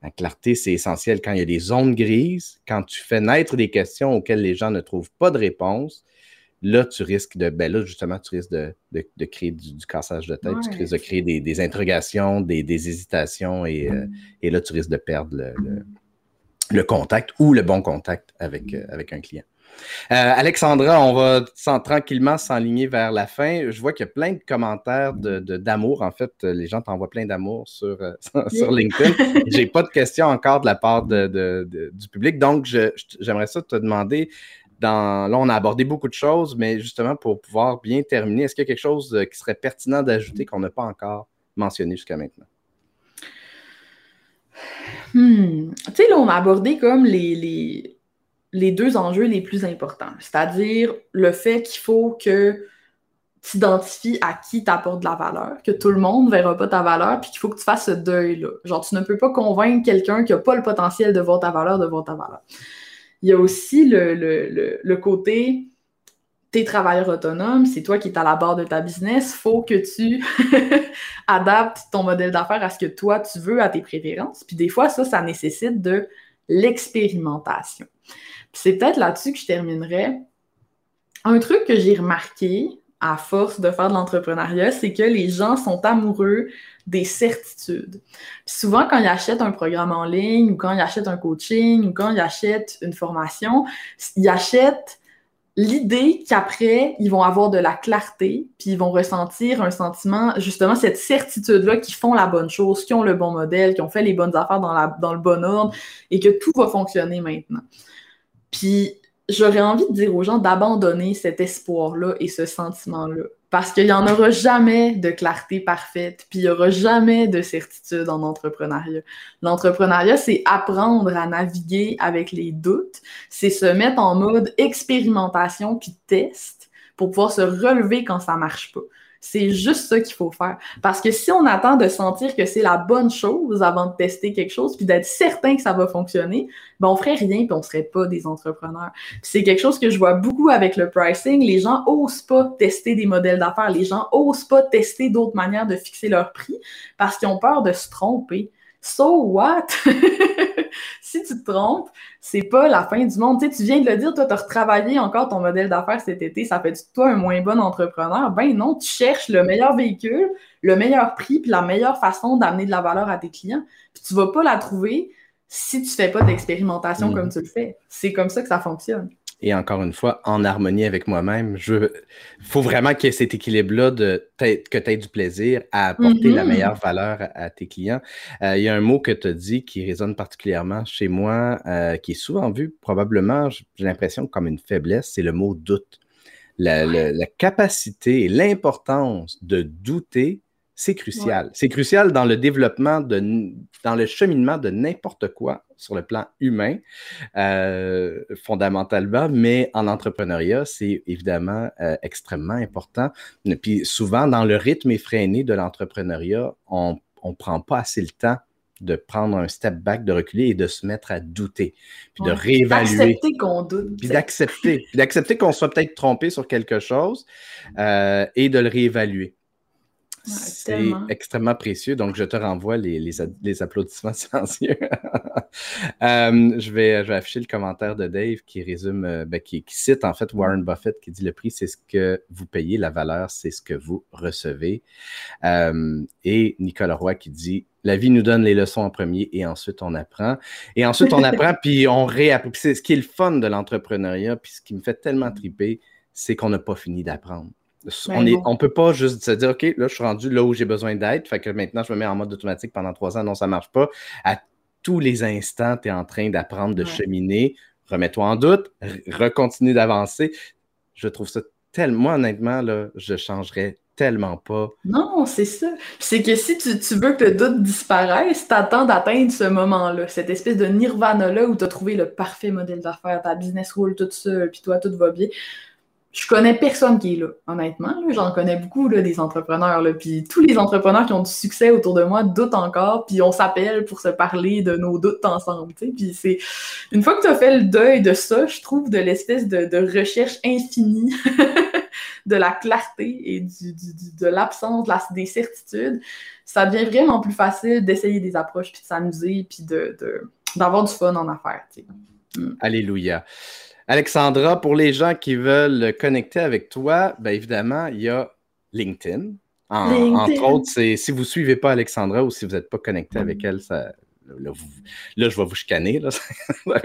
La clarté, c'est essentiel quand il y a des zones grises, quand tu fais naître des questions auxquelles les gens ne trouvent pas de réponse. Là, tu risques de, ben là, justement, tu risques de, créer du, cassage de tête, tu risques de créer des, interrogations, des, hésitations, et, euh, et, là, tu risques de perdre le, contact ou le bon contact avec, euh, avec un client. Euh, Alexandra, on va tranquillement s'enligner vers la fin. Je vois qu'il y a plein de commentaires d'amour. en fait, les gens t'envoient plein d'amour sur, euh, [LAUGHS] sur LinkedIn. [LAUGHS] J'ai pas de questions encore de la part du public. Donc, j'aimerais ça te demander. Dans, là, on a abordé beaucoup de choses, mais justement, pour pouvoir bien terminer, est-ce qu'il y a quelque chose euh, qui serait pertinent d'ajouter qu'on n'a pas encore mentionné jusqu'à maintenant? Hmm. Tu sais, là, on a abordé comme les les deux enjeux les plus importants, c'est-à-dire le fait qu'il faut que tu identifies à qui t'apporte de la valeur, que tout le monde ne verra pas ta valeur, puis qu'il faut que tu fasses ce deuil-là. Genre, tu ne peux pas convaincre quelqu'un qui n'a pas le potentiel de voir ta valeur de voir ta valeur. Il y a aussi le, le, le, côté, t'es travailleur autonome, c'est toi qui es à la barre de ta business, faut que tu [LAUGHS] adaptes ton modèle d'affaires à ce que toi tu veux, à tes préférences. Puis des fois, ça, ça nécessite de l'expérimentation. C'est peut-être là-dessus que je terminerai. Un truc que j'ai remarqué à force de faire de l'entrepreneuriat, c'est que les gens sont amoureux des certitudes. souvent, quand ils achètent un programme en ligne ou quand ils achètent un coaching ou quand ils achètent une formation, ils achètent l'idée qu'après, ils vont avoir de la clarté, puis ils vont ressentir un sentiment, justement, cette certitude-là qu'ils font la bonne chose, qu'ils ont le bon modèle, qu'ils ont fait les bonnes affaires dans le bon ordre et que tout va fonctionner maintenant. Puis j'aurais envie de dire aux gens d'abandonner cet espoir-là et ce sentiment-là. Parce qu'il n'y en aura jamais de clarté parfaite, puis il n'y aura jamais de certitude en entrepreneuriat. L'entrepreneuriat, c'est apprendre à naviguer avec les doutes, c'est se mettre en mode expérimentation puis test pour pouvoir se relever quand ça marche pas. C'est juste ça qu'il faut faire. Parce que si on attend de sentir que c'est la bonne chose avant de tester quelque chose, puis d'être certain que ça va fonctionner, ben on ferait rien puis on serait pas des entrepreneurs. C'est quelque chose que je vois beaucoup avec le pricing. Les gens osent pas tester des modèles d'affaires. Les gens osent pas tester d'autres manières de fixer leur prix parce qu'ils ont peur de se tromper. So what? [LAUGHS] si tu te trompes, c'est pas la fin du monde. Tu, sais, tu viens de le dire, toi, tu as retravaillé encore ton modèle d'affaires cet été. Ça fait de toi un moins bon entrepreneur? Ben non, tu cherches le meilleur véhicule, le meilleur prix, puis la meilleure façon d'amener de la valeur à tes clients. Puis tu vas pas la trouver si tu fais pas d'expérimentation mm. comme tu le fais. C'est comme ça que ça fonctionne et encore une fois, en harmonie avec moi-même. Il faut vraiment qu'il y ait cet équilibre-là de que tu aies du plaisir à apporter la mm-hmm. meilleure valeur à, tes clients. Euh, il y a un mot que tu as dit qui résonne particulièrement chez moi, euh, qui est souvent vu probablement, j'ai l'impression, comme une faiblesse, c'est le mot doute. La, la capacité et l'importance de douter c'est crucial. C'est crucial dans le développement, de, dans le cheminement de n'importe quoi sur le plan humain, euh, fondamentalement, mais en entrepreneuriat, c'est évidemment euh, extrêmement important. Puis souvent, dans le rythme effréné de l'entrepreneuriat, on ne prend pas assez le temps de prendre un step back, de reculer et de se mettre à douter, puis de réévaluer. D'accepter qu'on doute. Puis d'accepter. d'accepter qu'on soit peut-être trompé sur quelque chose euh, et de le réévaluer. C'est extrêmement précieux. Donc, je te renvoie les, les, applaudissements [LAUGHS] silencieux. Euh, je, vais, je vais afficher le commentaire de Dave qui résume, euh, ben, qui, cite en fait Warren Buffett qui dit le prix, c'est ce que vous payez, la valeur, c'est ce que vous recevez. Euh, et Nicolas Roy qui dit la vie nous donne les leçons en premier et ensuite on apprend. Et ensuite on apprend, [LAUGHS] puis on réapprend. C'est ce qui est le fun de l'entrepreneuriat, puis ce qui me fait tellement triper, c'est qu'on n'a pas fini d'apprendre. On ne peut pas juste se dire, OK, là, je suis rendu là où j'ai besoin d'aide, fait que maintenant, je me mets en mode automatique pendant trois ans. Non, ça ne marche pas. À tous les instants, tu es en train d'apprendre, de cheminer. Remets-toi en doute, recontinue d'avancer. Je trouve ça tellement, moi, honnêtement, là, je changerais tellement pas. Non, c'est ça. C'est que si tu, veux que le doute disparaisse, t'attends d'atteindre ce moment-là, cette espèce de nirvana-là où tu as trouvé le parfait modèle d'affaires, ta business roule tout seul, puis toi, tout va bien je connais personne qui est là, honnêtement. J'en connais beaucoup là, des entrepreneurs. Puis tous les entrepreneurs qui ont du succès autour de moi doutent encore, puis on s'appelle pour se parler de nos doutes ensemble. Puis c'est une fois que tu as fait le deuil de ça, je trouve de l'espèce de, recherche infinie [LAUGHS] de la clarté et de l'absence de des certitudes, ça devient vraiment plus facile d'essayer des approches, puis de s'amuser, puis d'avoir de, du fun en affaires. Mm. Alléluia. Alexandra, pour les gens qui veulent connecter avec toi, bien évidemment, il y a LinkedIn. Entre autres, si vous ne suivez pas Alexandra ou si vous n'êtes pas connecté avec elle, ça, Là, je vais vous chicaner. [LAUGHS]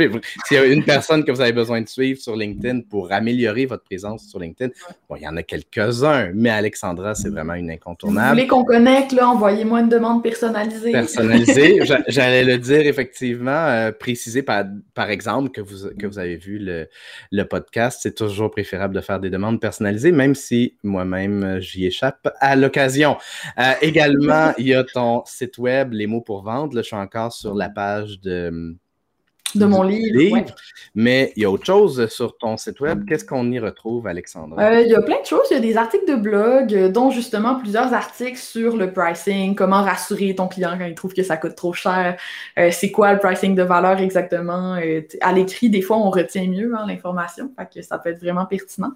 S'il y a une personne que vous avez besoin de suivre sur LinkedIn pour améliorer votre présence sur LinkedIn, bon, il y en a quelques-uns, mais Alexandra, c'est vraiment une incontournable. Vous voulez qu'on connecte, là, envoyez-moi une demande personnalisée. Personnalisée, [LAUGHS] j'allais le dire effectivement, euh, préciser par, par, exemple que vous, que vous avez vu le, le podcast, c'est toujours préférable de faire des demandes personnalisées, même si moi-même j'y échappe à l'occasion. Euh, également, il y a ton site web, Les mots pour vendre. Là, je suis encore sur la page de, de mon livre. Mais il y a autre chose sur ton site web. Qu'est-ce qu'on y retrouve, Alexandra? Euh, il y a plein de choses. Il y a des articles de blog, euh, dont justement plusieurs articles sur le pricing, comment rassurer ton client quand il trouve que ça coûte trop cher, euh, c'est quoi le pricing de valeur exactement. à l'écrit, des fois, on retient mieux hein, l'information, que ça peut être vraiment pertinent.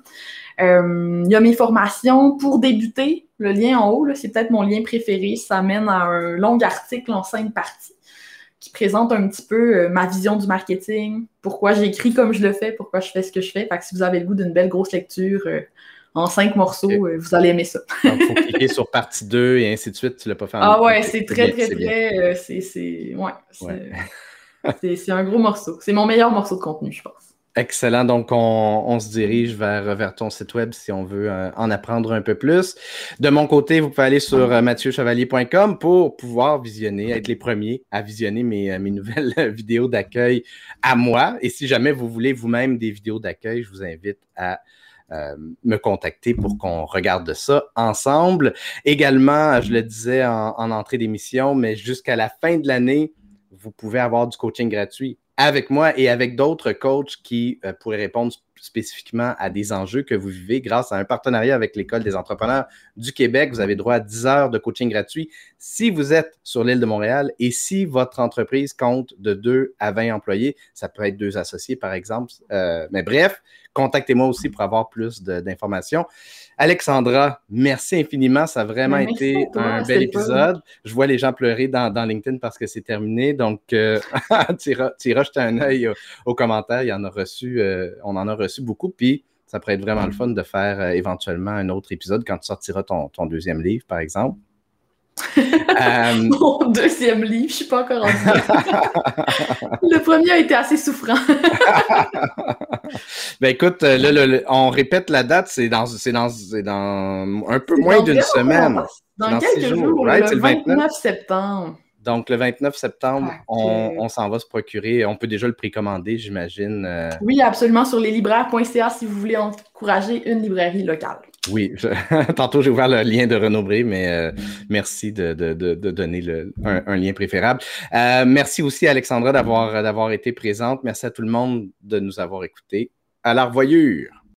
il y a mes formations pour débuter. Le lien en haut, c'est peut-être mon lien préféré. Ça mène à un long article en cinq parties qui présente un petit peu euh, ma vision du marketing, pourquoi j'écris comme je le fais, pourquoi je fais ce que je fais. Fait que si vous avez le goût d'une belle grosse lecture euh, en cinq morceaux, euh, vous allez aimer ça. [LAUGHS] Donc, il faut cliquer sur partie 2 et ainsi de suite. Tu l'as pas fait en Ah ouais, c'est très, très, très. c'est ouais, c'est un gros morceau. C'est mon meilleur morceau de contenu, je pense. Excellent. Donc, on, se dirige vers, ton site web si on veut euh, en apprendre un peu plus. De mon côté, vous pouvez aller sur euh, mathieuchevalier.com pour pouvoir visionner, être les premiers à visionner mes, euh, [LAUGHS] nouvelles vidéos d'accueil à moi. Et si jamais vous voulez vous-même des vidéos d'accueil, je vous invite à me contacter pour qu'on regarde ça ensemble. Également, je le disais en entrée d'émission, mais jusqu'à la fin de l'année, vous pouvez avoir du coaching gratuit avec moi et avec d'autres coachs qui euh, pourraient répondre spécifiquement à des enjeux que vous vivez grâce à un partenariat avec l'École des entrepreneurs du Québec. Vous avez droit à 10 heures de coaching gratuit si vous êtes sur l'île de Montréal et si votre entreprise compte de 2 à 20 employés. Ça peut être deux associés, par exemple. Euh, mais bref, contactez-moi aussi pour avoir plus d'informations. Alexandra, merci infiniment. Ça a vraiment été un bel épisode. Je vois les gens pleurer dans, LinkedIn parce que c'est terminé. Donc, euh, [LAUGHS] tu iras, jeter un œil aux, commentaires. Il y en a reçu, euh, on en a reçu beaucoup. Puis, ça pourrait être vraiment le fun de faire euh, éventuellement un autre épisode quand tu sortiras ton, ton deuxième livre, par exemple. [LAUGHS] Euh, [LAUGHS] Mon deuxième livre, je ne suis pas encore en [LAUGHS] Le premier a été assez souffrant. [LAUGHS] ben écoute, euh, là, on répète la date, c'est dans, dans, dans un peu moins d'une semaine. Dans, quelques jours, le, 29 septembre. Donc, le 29 septembre, on, s'en va se procurer. On peut déjà le précommander, j'imagine. Euh. Oui, absolument, sur leslibraires.ca si vous voulez encourager une librairie locale. Oui, [LAUGHS] tantôt j'ai ouvert le lien de Renaud Bré, mais euh, merci de, donner un, lien préférable. Euh, merci aussi, Alexandra, d'avoir été présente. Merci à tout le monde de nous avoir écoutés. À la revoyure!